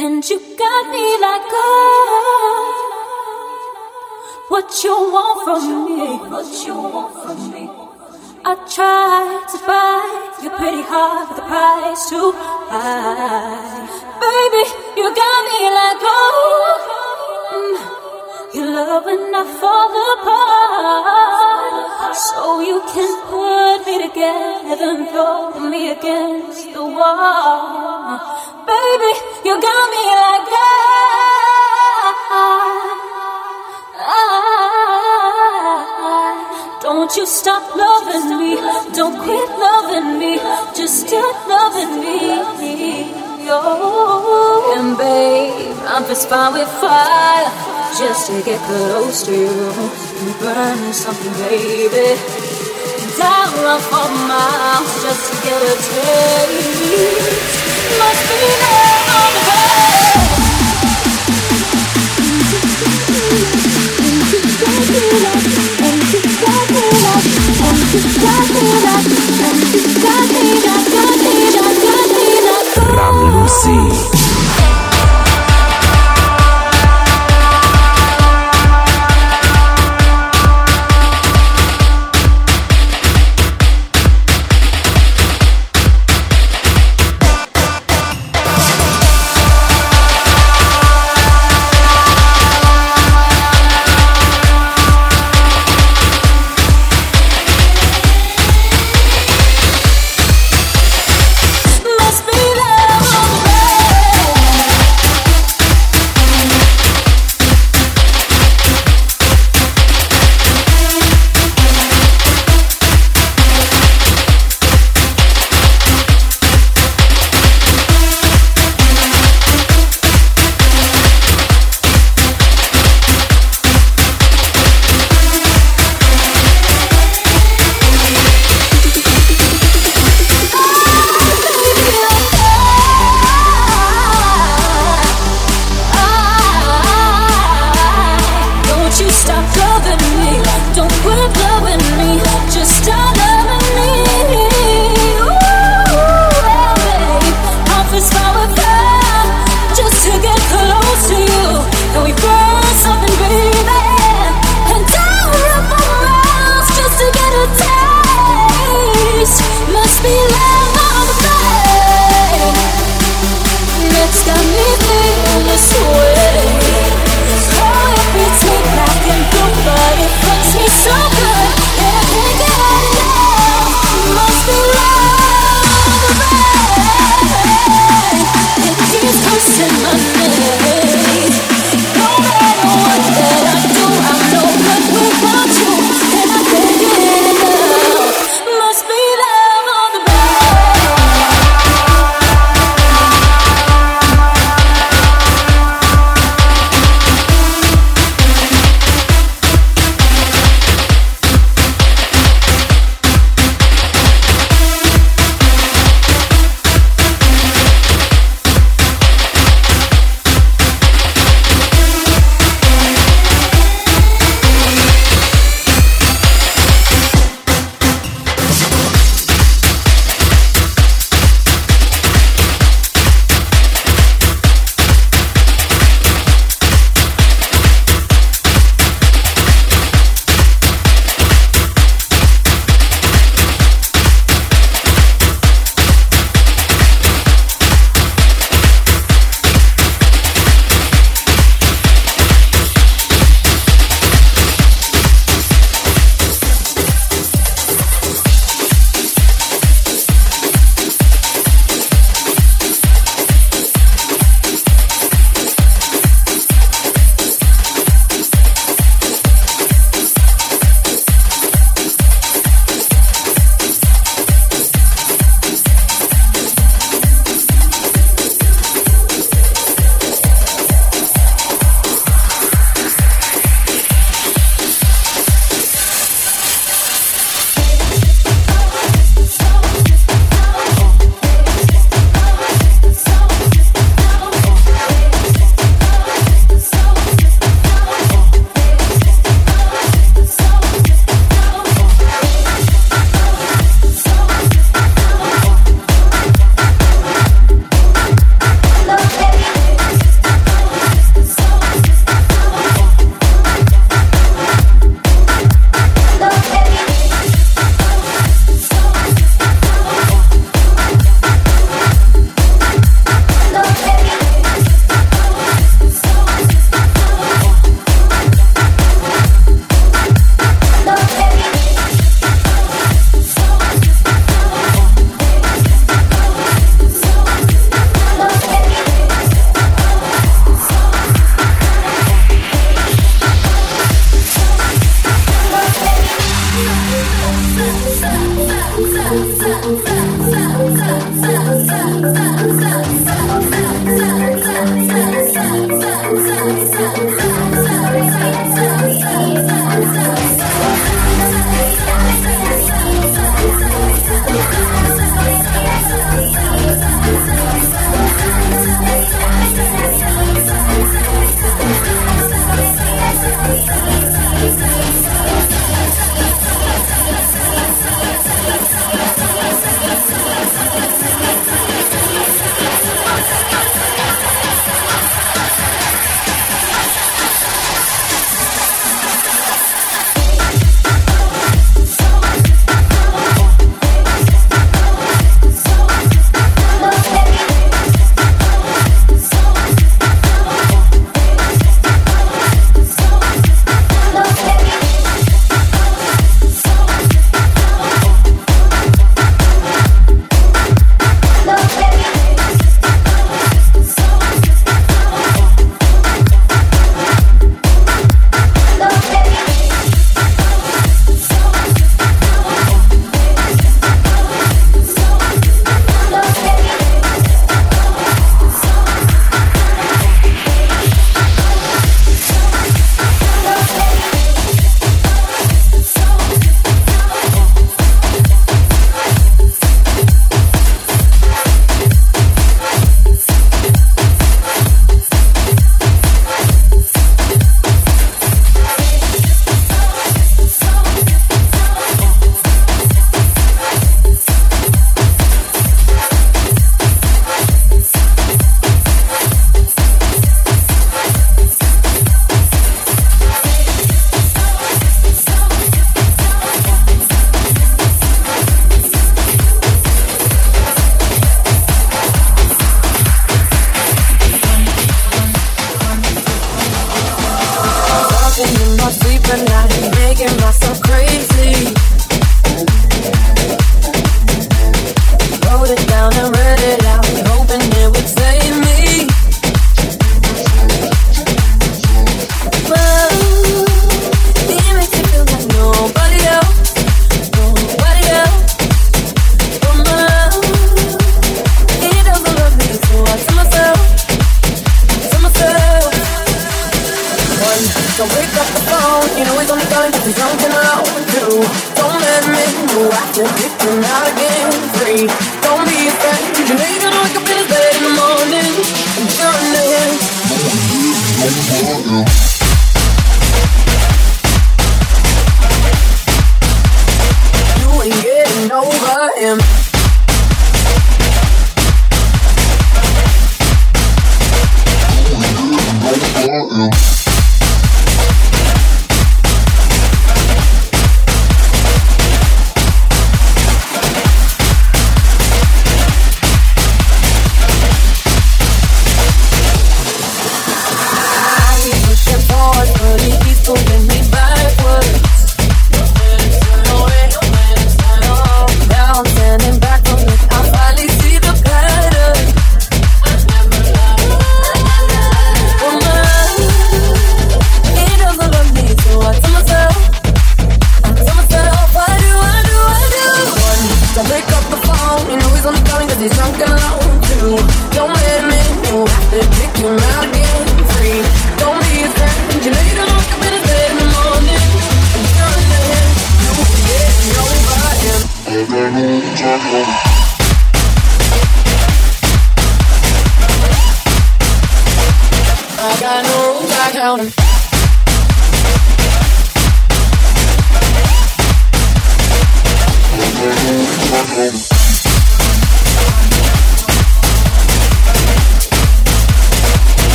And you got me like oh, what you want from me? What you want from me? I tried to buy your pretty heart with a price too high, baby. You got me like oh. Your love when I fall apart, so you can put me together and throw me against the wall. Baby, you got me like that. Don't you stop loving me, don't quit loving me, just start loving me. Oh, and babe, I'm just fine with fire just to get close to you. Burning something, baby. I'll run for miles just to get a taste. Must be there on the. Ram Lucy.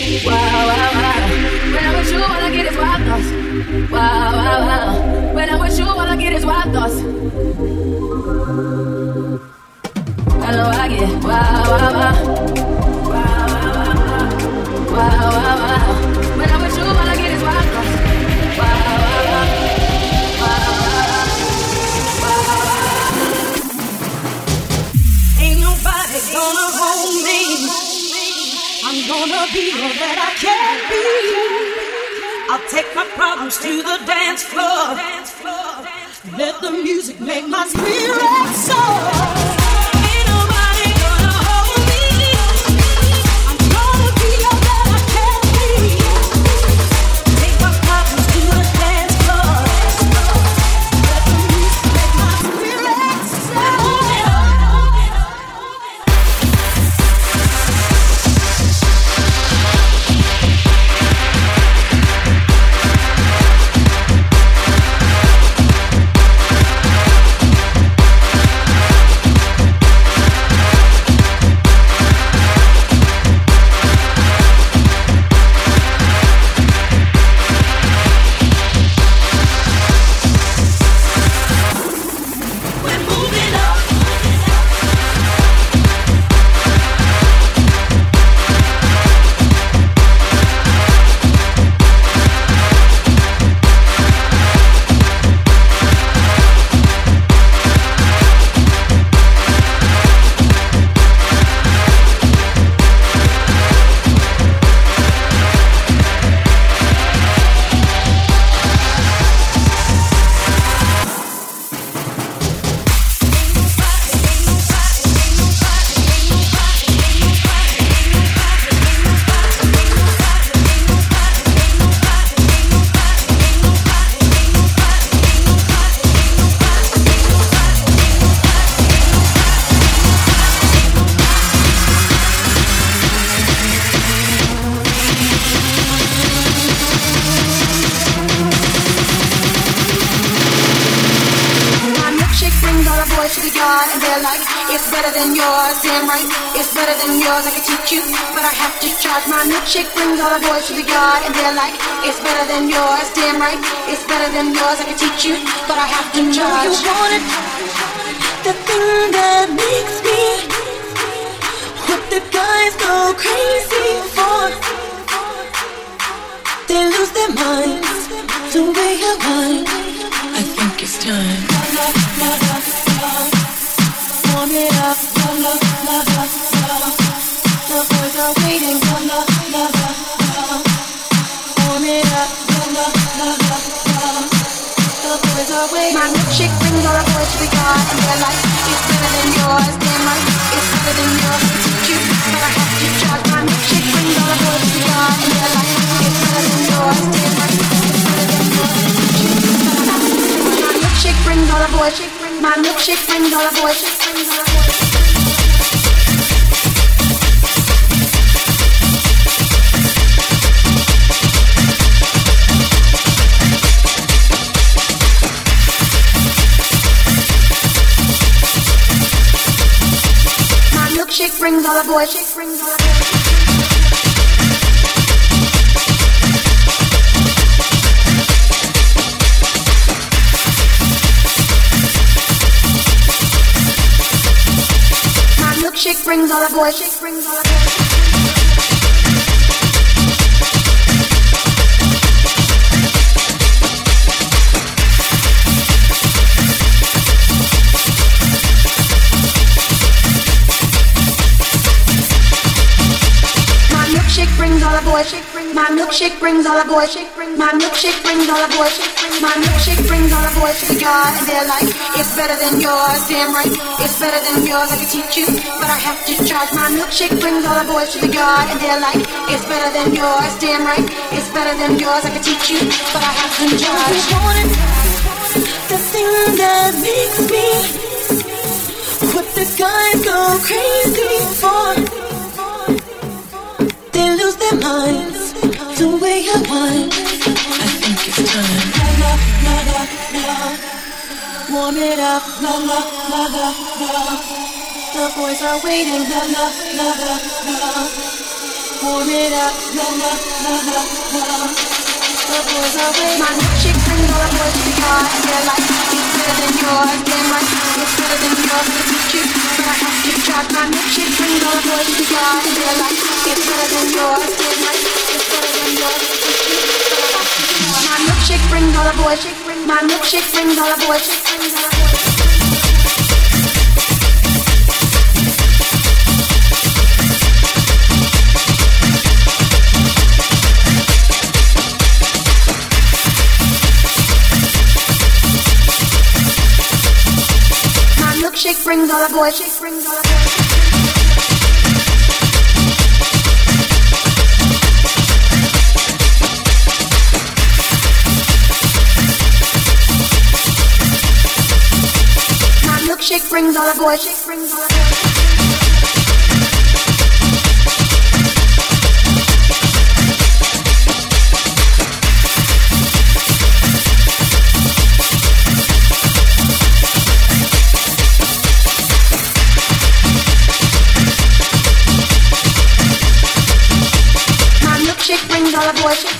Wow, wow, wow. When I'm with you, all I get is wild thoughts. Wow, wow, wow. When I'm with you, all I get is wild thoughts. I know I get. Wow, wow, wow. Wow, wow, wow. be all that I can be. I'll take my problems to the dance floor. Let the music make my spirit soar. Damn right, it's better than yours, I can teach you, but I have to charge. My milkshake brings all the boys to the yard and they're like, it's better than yours, damn right, it's better than yours, I can teach you, but I have to charge. You want it, the thing that makes me, what the guys go crazy for. They lose their minds, the way I. I think it's time. Warm it up, the My milkshake brings all the boys brings all the boys, brings all the milkshake brings all the boys, brings all the boys. My milkshake brings all the boys. My milkshake brings all the boys. My milkshake brings all the boys to the yard, and they're like, it's better than yours, damn right. It's better than yours, I can teach you, but I have to charge. My milkshake brings all the boys to the yard, and they're like, it's better than yours, damn right. It's better than yours, I can teach you, but I have to charge. Makes me, what the guys go crazy for. They lose their minds, the way I think it's time. Warm it up, la la la la la. The boys are waiting, la la la la la. Warm it up, la la la la la. The boys are waiting. My brings all the boys yard, and they're like, it's better than yours, damn right. It's better than yours, To charge. My milkshake brings all the boys to the yard, and they're like, it's better than yours, damn right. It's better than yours. My milkshake brings all the boys. My milkshake. Brings all the boys. Milkshake brings all the boys. Brings all the boys. Milkshake brings all the boys. Brings all the boys. Brings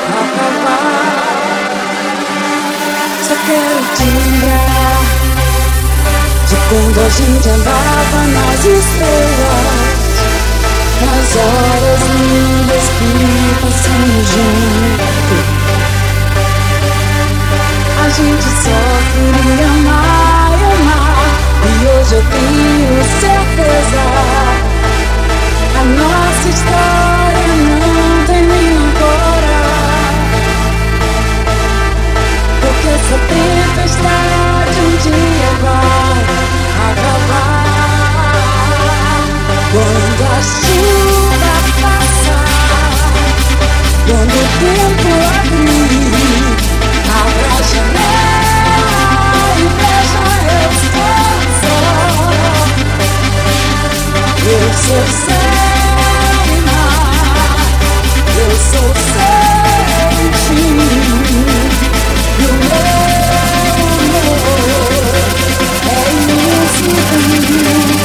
Só quero te lembrar de quando a gente andava nas estrelas, nas horas lindas que passamos juntos. A gente só queria amar e amar, e hoje eu tenho certeza. A nossa história essa tempestade um dia vai acabar. Quando a chuva passar, quando o tempo abrir, abra a janela e veja eu estou. Eu sou céu e mar, eu sou sente. Imenso.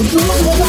Thank you.